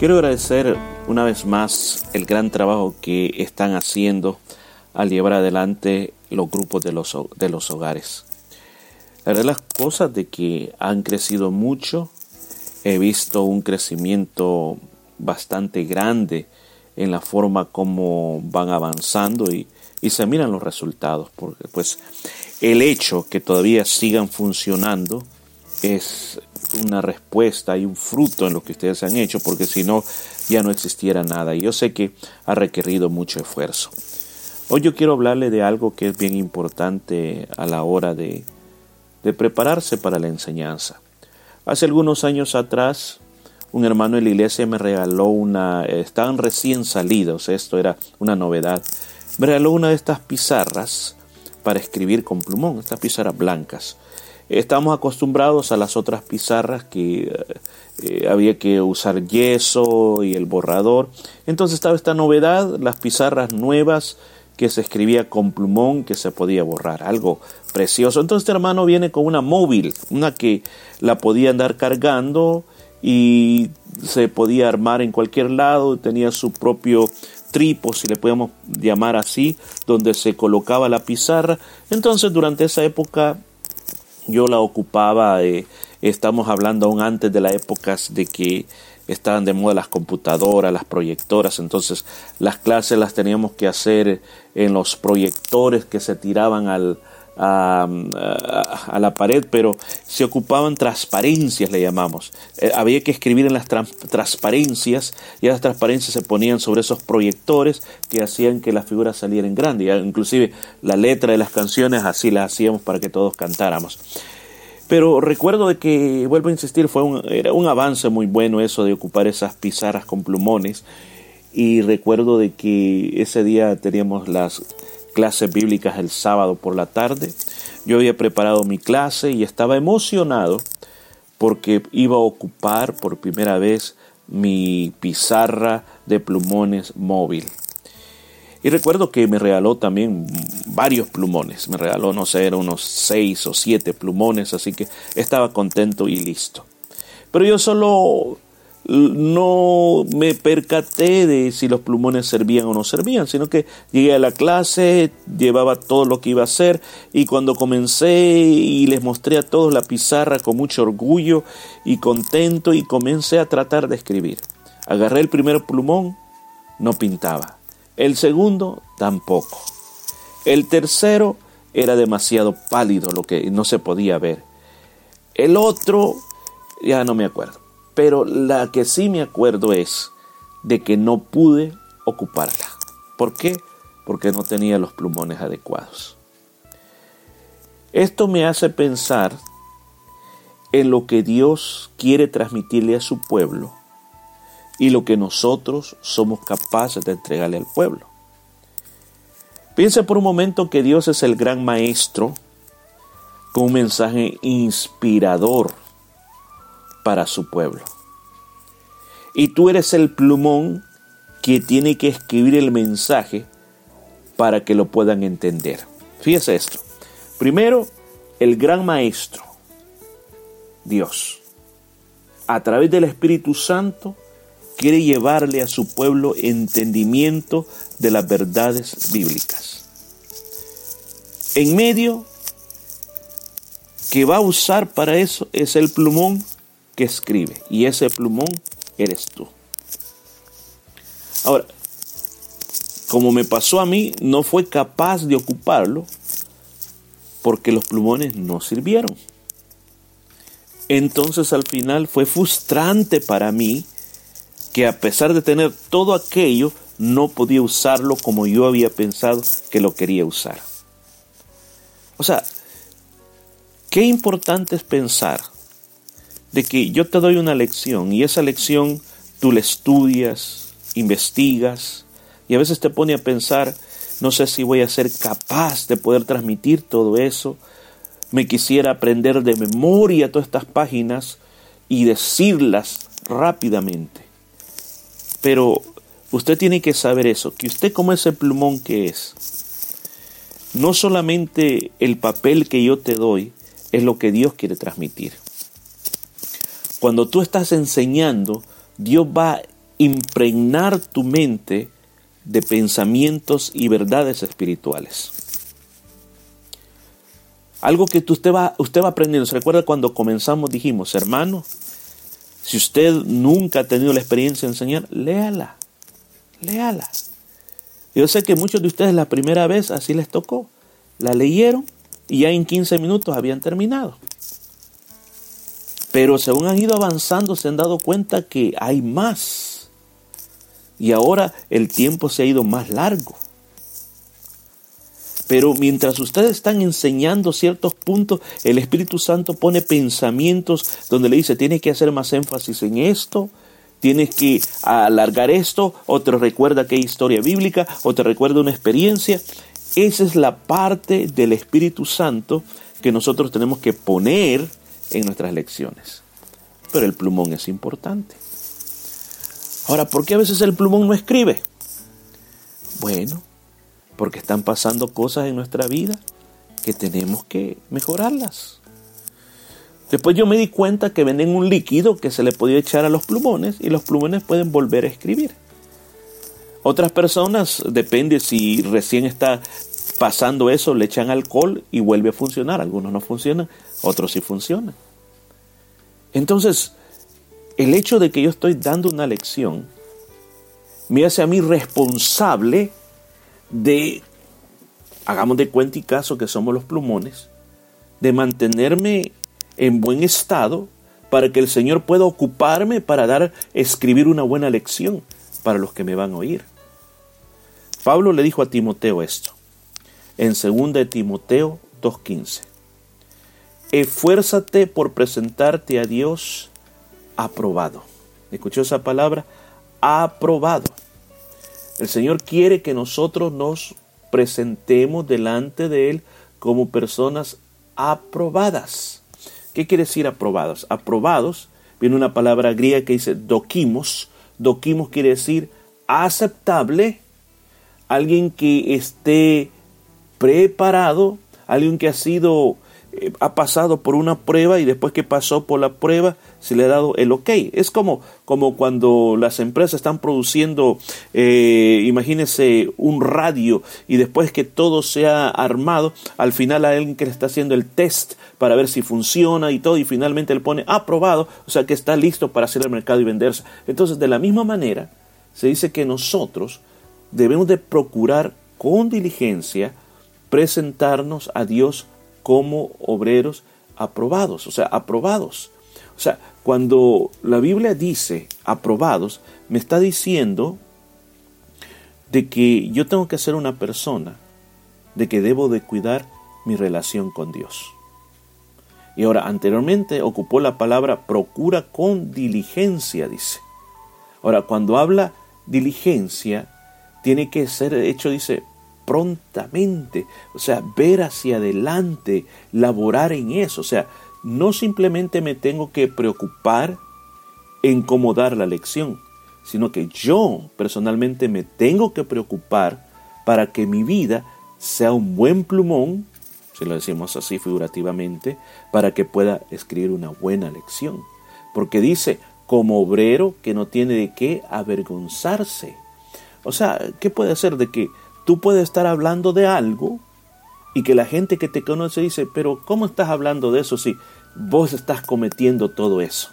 Quiero agradecer una vez más el gran trabajo que están haciendo al llevar adelante los grupos de los, de los hogares. La verdad las cosas de que han crecido mucho, he visto un crecimiento bastante grande en la forma como van avanzando y, y se miran los resultados, porque pues el hecho que todavía sigan funcionando es una respuesta y un fruto en lo que ustedes han hecho, porque si no, ya no existiera nada. Y yo sé que ha requerido mucho esfuerzo. Hoy yo quiero hablarle de algo que es bien importante a la hora de, de prepararse para la enseñanza. Hace algunos años atrás, un hermano de la iglesia me regaló una, estaban recién salidos, esto era una novedad, me regaló una de estas pizarras para escribir con plumón, estas pizarras blancas. Estamos acostumbrados a las otras pizarras que eh, había que usar yeso y el borrador. Entonces estaba esta novedad, las pizarras nuevas que se escribía con plumón que se podía borrar, algo precioso. Entonces este hermano viene con una móvil, una que la podía andar cargando y se podía armar en cualquier lado, tenía su propio tripo, si le podemos llamar así, donde se colocaba la pizarra. Entonces durante esa época yo la ocupaba, eh, estamos hablando aún antes de las épocas de que estaban de moda las computadoras, las proyectoras, entonces las clases las teníamos que hacer en los proyectores que se tiraban al, a, la pared, pero se ocupaban transparencias, le llamamos. Eh, había que escribir en las transparencias y las transparencias se ponían sobre esos proyectores que hacían que las figuras salieran grandes. Inclusive la letra de las canciones así las hacíamos para que todos cantáramos. Pero recuerdo de que, vuelvo a insistir, fue un, era un avance muy bueno eso de ocupar esas pizarras con plumones. Y recuerdo de que ese día teníamos las clases bíblicas el sábado por la tarde. Yo había preparado mi clase y estaba emocionado porque iba a ocupar por primera vez mi pizarra de plumones móvil. Y recuerdo que me regaló también varios plumones. Me regaló, no sé, unos seis o siete plumones, así que estaba contento y listo. Pero yo solo no me percaté de si los plumones servían o no servían, sino que llegué a la clase, llevaba todo lo que iba a hacer y cuando comencé y les mostré a todos la pizarra con mucho orgullo y contento y comencé a tratar de escribir. Agarré el primer plumón, no pintaba. El segundo, tampoco. El tercero era demasiado pálido, lo que no se podía ver. El otro, ya no me acuerdo. Pero la que sí me acuerdo es de que no pude ocuparla. ¿Por qué? Porque no tenía los plumones adecuados. Esto me hace pensar en lo que Dios quiere transmitirle a su pueblo y lo que nosotros somos capaces de entregarle al pueblo. Piense por un momento que Dios es el gran maestro con un mensaje inspirador para su pueblo. Y tú eres el plumón que tiene que escribir el mensaje para que lo puedan entender. Fíjese esto. Primero, el gran maestro, Dios, a través del Espíritu Santo, quiere llevarle a su pueblo entendimiento de las verdades bíblicas. En medio que va a usar para eso es el plumón que escribe. Y ese plumón eres tú. Ahora, como me pasó a mí, no fue capaz de ocuparlo porque los plumones no sirvieron. Entonces al final fue frustrante para mí que a pesar de tener todo aquello, no podía usarlo como yo había pensado que lo quería usar. O sea, qué importante es pensar de que yo te doy una lección y esa lección tú la estudias, investigas y a veces te pone a pensar, no sé si voy a ser capaz de poder transmitir todo eso, me quisiera aprender de memoria todas estas páginas y decirlas rápidamente. Pero usted tiene que saber eso, que usted como ese plumón que es, no solamente el papel que yo te doy es lo que Dios quiere transmitir. Cuando tú estás enseñando, Dios va impregnar tu mente de pensamientos y verdades espirituales. Algo que usted va, usted va aprendiendo. ¿Se recuerda cuando comenzamos dijimos, hermano, si usted nunca ha tenido la experiencia de enseñar, léala, léala. Yo sé que muchos de ustedes la primera vez así les tocó. La leyeron y ya en 15 minutos habían terminado. Pero según han ido avanzando se han dado cuenta que hay más. Y ahora el tiempo se ha ido más largo. Pero mientras ustedes están enseñando ciertos puntos, el Espíritu Santo pone pensamientos donde le dice, tienes que hacer más énfasis en esto, tienes que alargar esto, o te recuerda que hay historia bíblica, o te recuerda una experiencia. Esa es la parte del Espíritu Santo que nosotros tenemos que poner en nuestras lecciones. Pero el plumón es importante. Ahora, ¿por qué a veces el plumón no escribe? Bueno, porque están pasando cosas en nuestra vida que tenemos que mejorarlas. Después yo me di cuenta que venden un líquido que se le podía echar a los plumones y los plumones pueden volver a escribir. Otras personas, depende si recién está pasando eso, le echan alcohol y vuelve a funcionar. Algunos no funcionan, otros sí funcionan. Entonces, el hecho de que yo estoy dando una lección me hace a mí responsable de, hagamos de cuenta y caso que somos los plumones, de mantenerme en buen estado para que el Señor pueda ocuparme para dar, escribir una buena lección para los que me van a oír. Pablo le dijo a Timoteo esto, en 2 de Timoteo 2.15. Esfuérzate por presentarte a Dios aprobado. ¿Escuchó esa palabra? Aprobado. El Señor quiere que nosotros nos presentemos delante de Él como personas aprobadas. ¿Qué quiere decir aprobados? Aprobados, viene una palabra griega que dice dokimos. Dokimos quiere decir aceptable, alguien que esté preparado, alguien que ha sido eh, ha pasado por una prueba y después que pasó por la prueba se le ha dado el ok. Es como, como cuando las empresas están produciendo, eh, imagínese, un radio y después que todo se ha armado, al final hay alguien que le está haciendo el test para ver si funciona y todo y finalmente le pone aprobado, o sea que está listo para hacer el mercado y venderse. Entonces, de la misma manera, se dice que nosotros debemos de procurar con diligencia presentarnos a Dios como obreros aprobados, o sea, aprobados. O sea, cuando la Biblia dice aprobados, me está diciendo de que yo tengo que ser una persona, de que debo de cuidar mi relación con Dios. Y ahora, anteriormente ocupó la palabra procura con diligencia, dice. Ahora, cuando habla diligencia, tiene que ser hecho, dice, prontamente, o sea, ver hacia adelante, laborar en eso, o sea, no simplemente me tengo que preocupar en cómo dar la lección, sino que yo personalmente me tengo que preocupar para que mi vida sea un buen plumón, si lo decimos así figurativamente, para que pueda escribir una buena lección. Porque dice, como obrero que no tiene de qué avergonzarse. O sea, ¿qué puede ser de que Tú puedes estar hablando de algo y que la gente que te conoce dice, pero ¿cómo estás hablando de eso si vos estás cometiendo todo eso?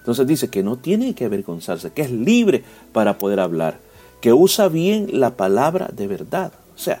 Entonces dice que no tiene que avergonzarse, que es libre para poder hablar, que usa bien la palabra de verdad. O sea,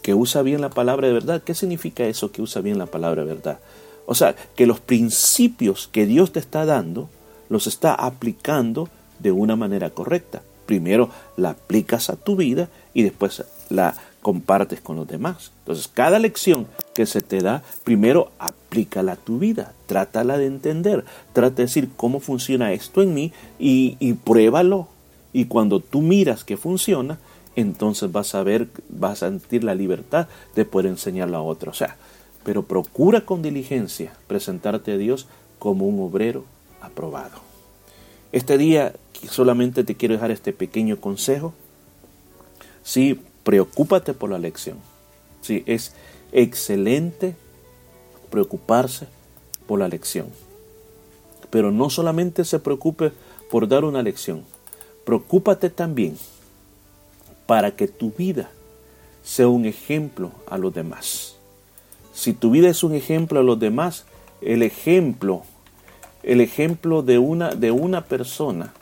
que usa bien la palabra de verdad. ¿Qué significa eso que usa bien la palabra de verdad? O sea, que los principios que Dios te está dando los está aplicando de una manera correcta. Primero la aplicas a tu vida y después la compartes con los demás. Entonces, cada lección que se te da, primero aplícala a tu vida, trátala de entender, trata de decir cómo funciona esto en mí y, pruébalo. Y cuando tú miras que funciona, entonces vas a ver, vas a sentir la libertad de poder enseñarlo a otros. O sea, pero procura con diligencia presentarte a Dios como un obrero aprobado. Este día solamente te quiero dejar este pequeño consejo Sí, preocúpate por la lección. Sí, es excelente preocuparse por la lección. Pero no solamente se preocupe por dar una lección, preocúpate también para que tu vida sea un ejemplo a los demás. Si tu vida es un ejemplo a los demás, el ejemplo, el ejemplo de una, de una persona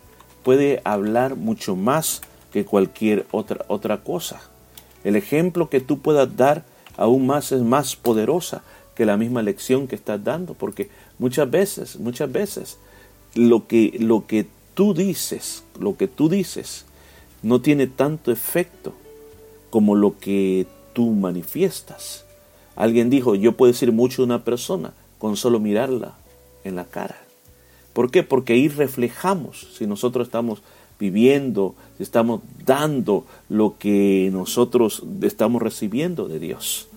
puede hablar mucho más que cualquier otra, otra cosa. El ejemplo que tú puedas dar aún más es más poderosa que la misma lección que estás dando, porque muchas veces, muchas veces, lo que, lo que tú dices, lo que tú dices, no tiene tanto efecto como lo que tú manifiestas. Alguien dijo, yo puedo decir mucho de una persona con solo mirarla en la cara. ¿Por qué? Porque ahí reflejamos si nosotros estamos viviendo, si estamos dando lo que nosotros estamos recibiendo de Dios.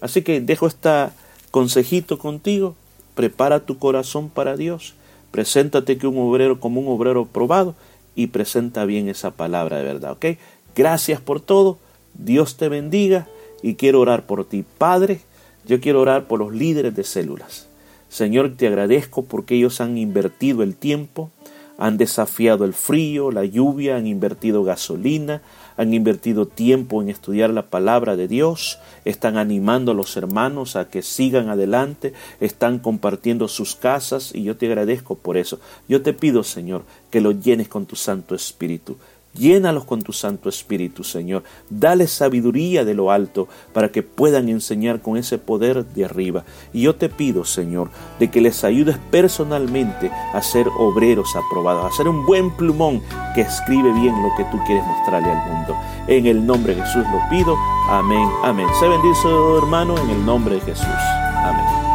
Así que dejo este consejito contigo, prepara tu corazón para Dios, preséntate que un obrero como un obrero probado y presenta bien esa palabra de verdad, ¿ok? Gracias por todo, Dios te bendiga y quiero orar por ti, Padre, yo quiero orar por los líderes de células. Señor, te agradezco porque ellos han invertido el tiempo, han desafiado el frío, la lluvia, han invertido gasolina, han invertido tiempo en estudiar la palabra de Dios, están animando a los hermanos a que sigan adelante, están compartiendo sus casas y yo te agradezco por eso. Yo te pido, Señor, que lo llenes con tu Santo Espíritu. Llénalos con tu Santo Espíritu, Señor. Dale sabiduría de lo alto para que puedan enseñar con ese poder de arriba. Y yo te pido, Señor, de que les ayudes personalmente a ser obreros aprobados, a ser un buen plumón que escribe bien lo que tú quieres mostrarle al mundo. En el nombre de Jesús lo pido. Amén, amén. Se bendice, hermano, en el nombre de Jesús. Amén.